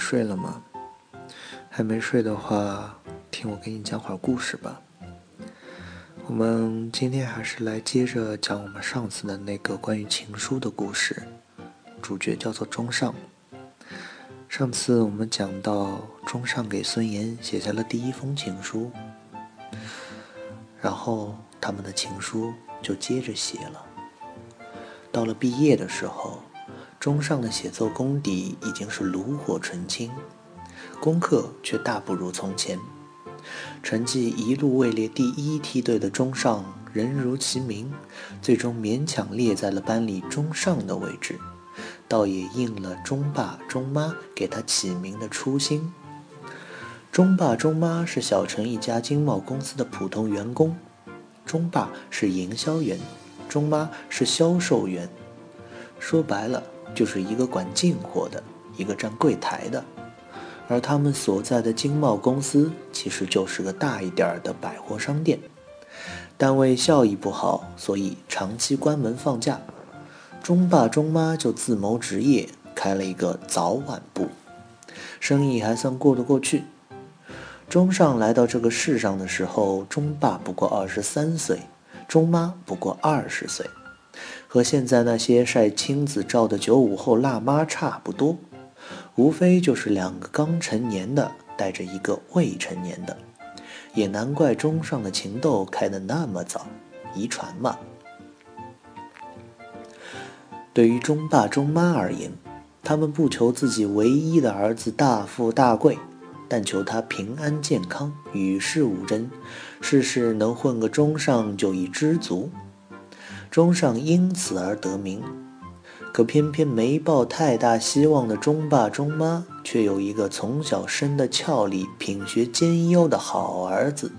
睡了吗？还没睡的话，听我给你讲会儿故事吧。我们今天还是来接着讲我们上次的那个关于情书的故事，主角叫做钟尚。上次我们讲到钟尚给孙岩写下了第一封情书，然后他们的情书就接着写了。到了毕业的时候。钟上的写作功底已经是炉火纯青，功课却大不如从前。成绩一路位列第一梯队的钟上，人如其名，最终勉强列在了班里中上的位置，倒也应了钟爸钟妈给他起名的初心。钟爸钟妈是小城一家经贸公司的普通员工，钟爸是营销员，钟妈是销售员。说白了。就是一个管进货的，一个站柜台的，而他们所在的经贸公司其实就是个大一点的百货商店。单位效益不好，所以长期关门放假。钟爸钟妈就自谋职业，开了一个早晚部，生意还算过得过去。钟尚来到这个世上的时候，钟爸不过二十三岁，钟妈不过二十岁。和现在那些晒亲子照的九五后辣妈差不多，无非就是两个刚成年的带着一个未成年的，也难怪中上的情窦开得那么早，遗传嘛。对于中爸中妈而言，他们不求自己唯一的儿子大富大贵，但求他平安健康，与世无争，事事能混个中上就已知足。钟尚因此而得名，可偏偏没抱太大希望的钟爸钟妈，却有一个从小生的俏丽、品学兼优的好儿子。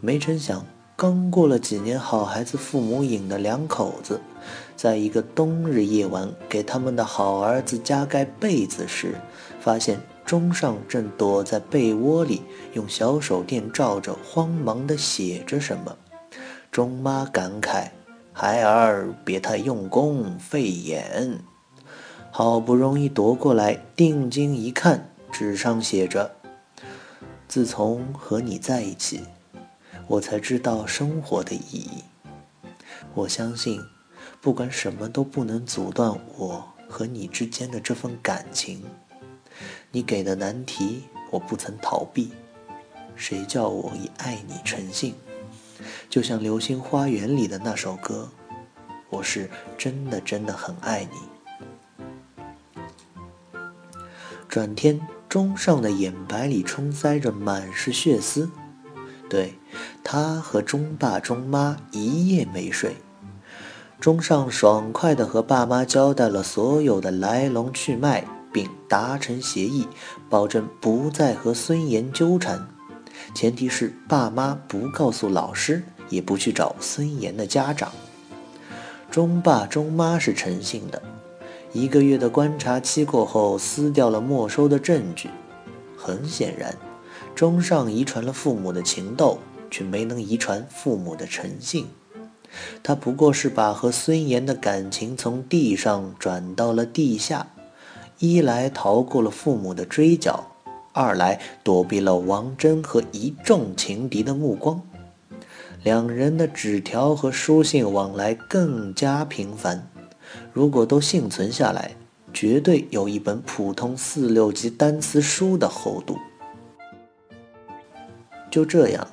没成想，刚过了几年好孩子父母瘾的两口子，在一个冬日夜晚给他们的好儿子加盖被子时，发现钟尚正躲在被窝里，用小手电照着，慌忙地写着什么。钟妈感慨。孩儿别太用功，费眼。好不容易夺过来，定睛一看，纸上写着：“自从和你在一起，我才知道生活的意义。我相信，不管什么都不能阻断我和你之间的这份感情。你给的难题，我不曾逃避。谁叫我以爱你成性？”就像《流星花园》里的那首歌，我是真的真的很爱你。转天，钟尚的眼白里冲塞着满是血丝，对他和钟爸钟妈一夜没睡。钟尚爽快地和爸妈交代了所有的来龙去脉，并达成协议，保证不再和孙岩纠缠。前提是爸妈不告诉老师，也不去找孙岩的家长。钟爸钟妈是诚信的，一个月的观察期过后，撕掉了没收的证据。很显然，钟尚遗传了父母的情窦，却没能遗传父母的诚信。他不过是把和孙岩的感情从地上转到了地下，一来逃过了父母的追缴。二来躲避了王真和一众情敌的目光，两人的纸条和书信往来更加频繁。如果都幸存下来，绝对有一本普通四六级单词书的厚度。就这样，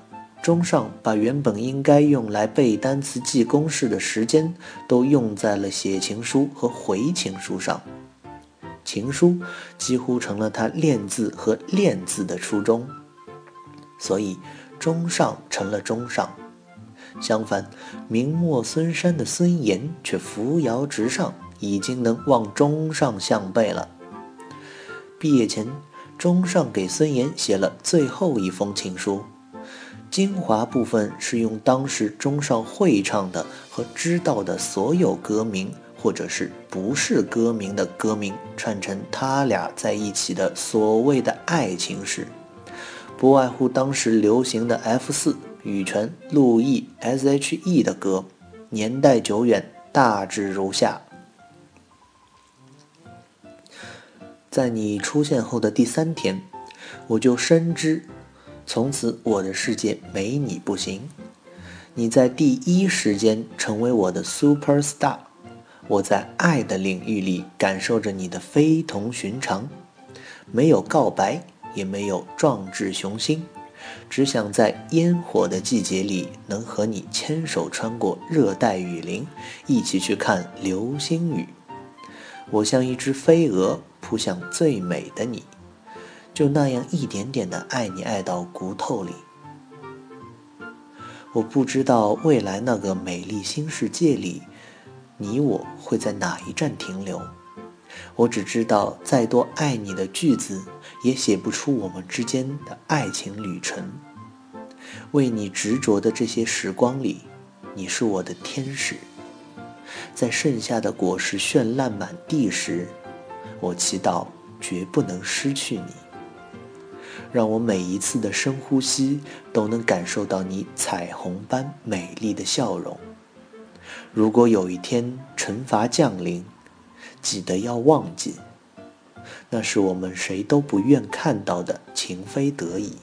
钟上把原本应该用来背单词、记公式的时间，都用在了写情书和回情书上。情书几乎成了他练字和练字的初衷，所以钟上成了钟上。相反，明末孙山的孙岩却扶摇直上，已经能望钟上项背了。毕业前，钟上给孙岩写了最后一封情书，精华部分是用当时钟上会唱的和知道的所有歌名。或者是不是歌名的歌名串成他俩在一起的所谓的爱情史，不外乎当时流行的 F 四、羽泉、陆毅、S.H.E 的歌，年代久远，大致如下：在你出现后的第三天，我就深知，从此我的世界没你不行。你在第一时间成为我的 super star，我在爱的领域里感受着你的非同寻常。没有告白，也没有壮志雄心，只想在烟火的季节里能和你牵手穿过热带雨林，一起去看流星雨。我像一只飞蛾扑向最美的你，就那样一点点的爱你，爱到骨头里。我不知道未来那个美丽新世界里，你我会在哪一站停留。我只知道，再多爱你的句子，也写不出我们之间的爱情旅程。为你执着的这些时光里，你是我的天使。在盛夏的果实绚烂满地时，我祈祷绝不能失去你。让我每一次的深呼吸都能感受到你彩虹般美丽的笑容。如果有一天惩罚降临，记得要忘记，那是我们谁都不愿看到的情非得已。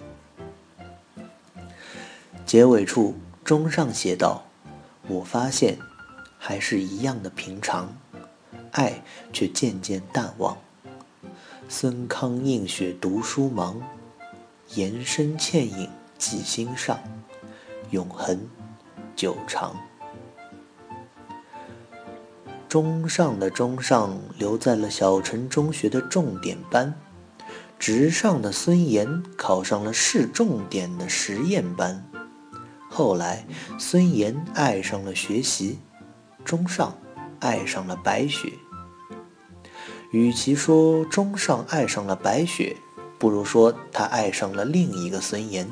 结尾处，中上写道：“我发现，还是一样的平常，爱却渐渐淡忘。孙康映雪读书忙。”延伸倩影记心上，永恒久长。中上的中上留在了小城中学的重点班，直上的孙岩考上了市重点的实验班。后来，孙岩爱上了学习，中上爱上了白雪。与其说中上爱上了白雪。不如说，他爱上了另一个孙岩。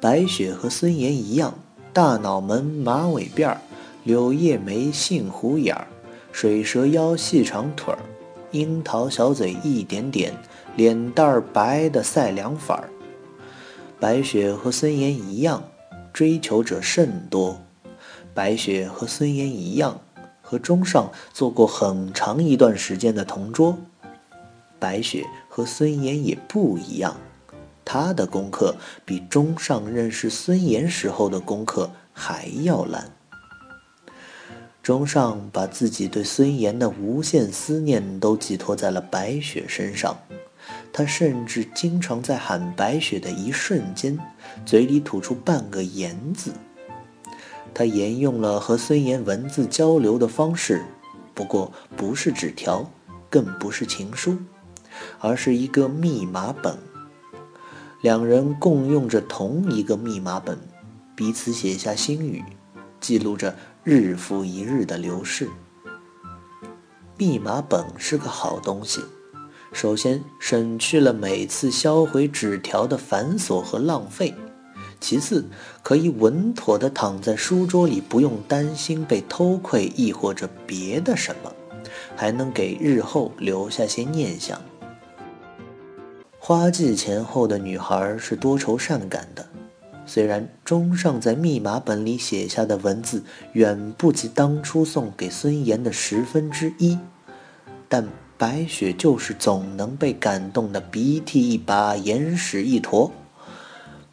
白雪和孙岩一样，大脑门、马尾辫儿，柳叶眉、杏核眼儿，水蛇腰、细长腿儿，樱桃小嘴一点点，脸蛋儿白的赛凉粉儿。白雪和孙岩一样，追求者甚多。白雪和孙岩一样，和中上做过很长一段时间的同桌。白雪和孙岩也不一样，他的功课比中上认识孙岩时候的功课还要烂。钟上把自己对孙岩的无限思念都寄托在了白雪身上，他甚至经常在喊白雪的一瞬间，嘴里吐出半个“言”字。他沿用了和孙岩文字交流的方式，不过不是纸条，更不是情书。而是一个密码本，两人共用着同一个密码本，彼此写下心语，记录着日复一日的流逝。密码本是个好东西，首先省去了每次销毁纸条的繁琐和浪费，其次可以稳妥地躺在书桌里，不用担心被偷窥，亦或者别的什么，还能给日后留下些念想。花季前后的女孩是多愁善感的，虽然钟上在密码本里写下的文字远不及当初送给孙岩的十分之一，但白雪就是总能被感动的鼻涕一把眼屎一坨。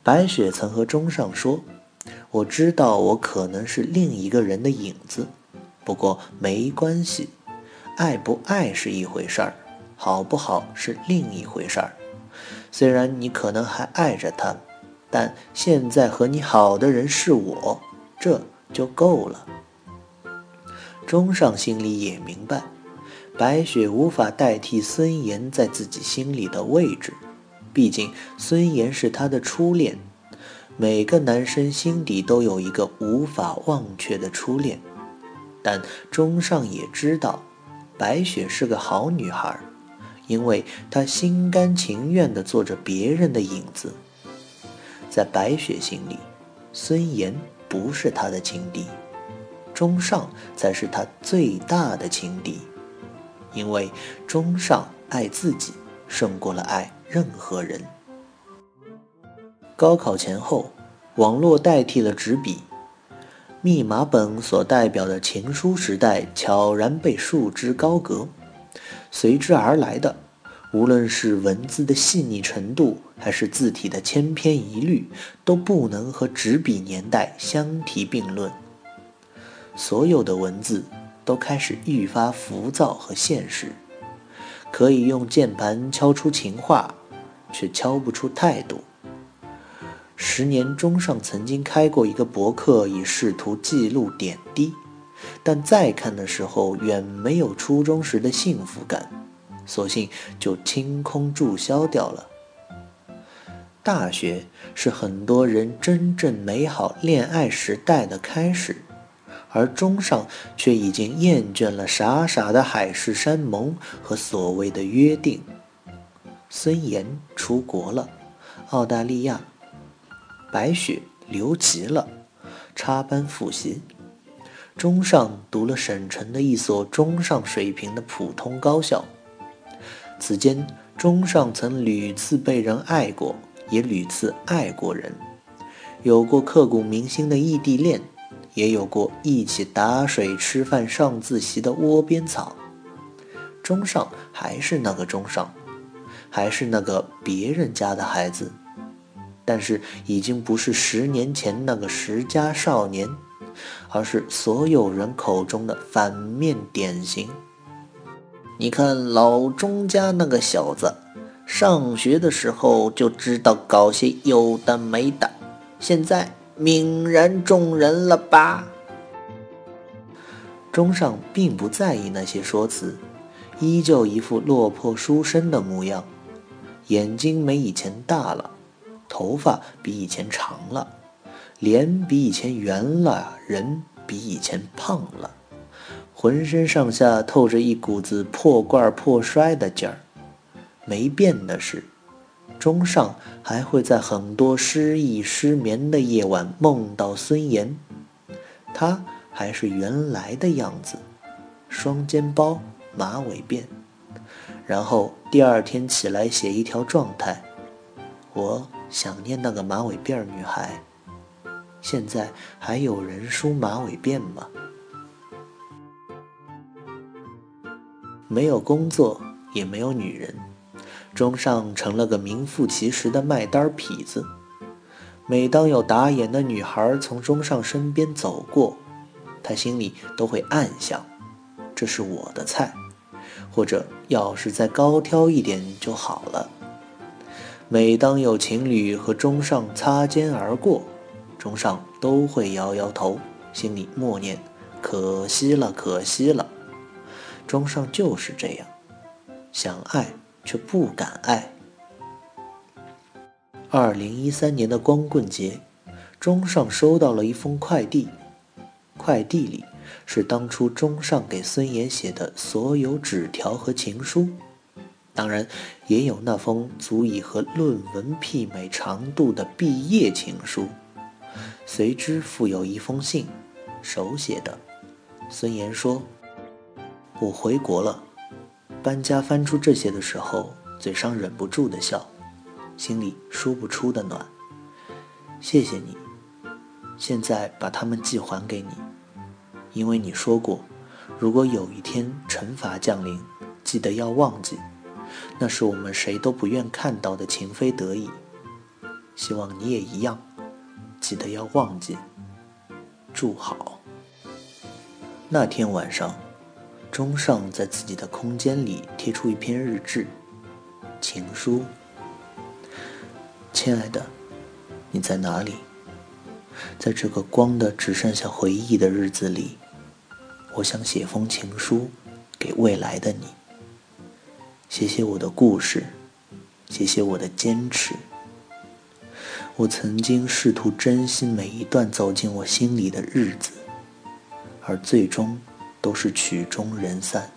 白雪曾和钟上说：“我知道我可能是另一个人的影子，不过没关系，爱不爱是一回事儿，好不好是另一回事儿。”虽然你可能还爱着他，但现在和你好的人是我，这就够了。钟上心里也明白，白雪无法代替孙岩在自己心里的位置，毕竟孙岩是他的初恋。每个男生心底都有一个无法忘却的初恋，但钟上也知道，白雪是个好女孩。因为他心甘情愿地做着别人的影子，在白雪心里，孙岩不是他的情敌，钟上才是他最大的情敌。因为钟上爱自己胜过了爱任何人。高考前后，网络代替了纸笔，密码本所代表的情书时代悄然被束之高阁。随之而来的无论是文字的细腻程度，还是字体的千篇一律，都不能和纸笔年代相提并论。所有的文字都开始愈发浮躁和现实，可以用键盘敲出情话，却敲不出态度。十年中上曾经开过一个博客，以试图记录点滴，但再看的时候远没有初中时的幸福感，索性就清空注销掉了。大学是很多人真正美好恋爱时代的开始。而中上却已经厌倦了傻傻的海誓山盟和所谓的约定。孙岩出国了，澳大利亚；白雪留级了，插班复习。中上读了省城的一所中上水平的普通高校。此间，中上曾屡次被人爱过，也屡次爱过人，有过刻骨铭心的异地恋。也有过一起打水、吃饭、上自习的窝边草。中上还是那个中上，还是那个别人家的孩子，但是已经不是十年前那个十佳少年，而是所有人口中的反面典型。你看老钟家那个小子，上学的时候就知道搞些有的没的，现在。泯然众人了吧？钟上并不在意那些说辞，依旧一副落魄书生的模样，眼睛没以前大了，头发比以前长了，脸比以前圆了，人比以前胖了，浑身上下透着一股子破罐破摔的劲儿。没变的是。中上还会在很多失意失眠的夜晚梦到孙岩，他还是原来的样子，双肩包，马尾辫，然后第二天起来写一条状态：我想念那个马尾辫女孩。现在还有人梳马尾辫吗？没有工作，也没有女人。中上成了个名副其实的卖单痞子。每当有打眼的女孩从中上身边走过，他心里都会暗想：这是我的菜，或者要是再高挑一点就好了。每当有情侣和中上擦肩而过，中上都会摇摇头，心里默念：可惜了，可惜了。钟上就是这样，想爱。却不敢爱。二零一三年的光棍节，钟上收到了一封快递，快递里是当初钟上给孙岩写的所有纸条和情书，当然也有那封足以和论文媲美长度的毕业情书。随之附有一封信，手写的。孙岩说：“我回国了。”搬家翻出这些的时候，嘴上忍不住的笑，心里说不出的暖。谢谢你，现在把它们寄还给你，因为你说过，如果有一天惩罚降临，记得要忘记，那是我们谁都不愿看到的情非得已。希望你也一样，记得要忘记。祝好。那天晚上。钟上在自己的空间里贴出一篇日志，情书。亲爱的，你在哪里？在这个光的只剩下回忆的日子里，我想写封情书给未来的你，写写我的故事，写写我的坚持。我曾经试图珍惜每一段走进我心里的日子，而最终。都是曲终人散，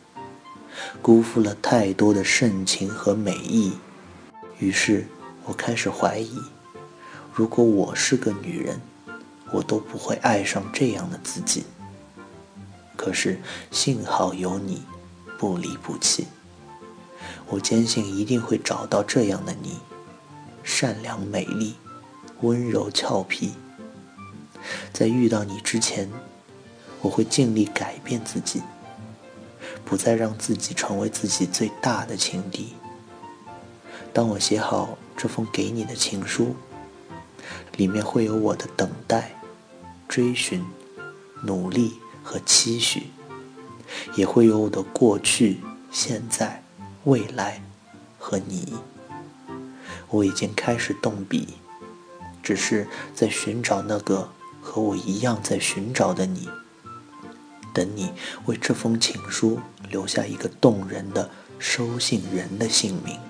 辜负了太多的盛情和美意。于是我开始怀疑，如果我是个女人，我都不会爱上这样的自己。可是幸好有你，不离不弃。我坚信一定会找到这样的你，善良美丽，温柔俏皮。在遇到你之前。我会尽力改变自己，不再让自己成为自己最大的情敌，当我写好这封给你的情书，里面会有我的等待、追寻、努力和期许，也会有我的过去、现在、未来和你。我已经开始动笔，只是在寻找那个和我一样在寻找的你。等你为这封情书留下一个动人的收信人的姓名。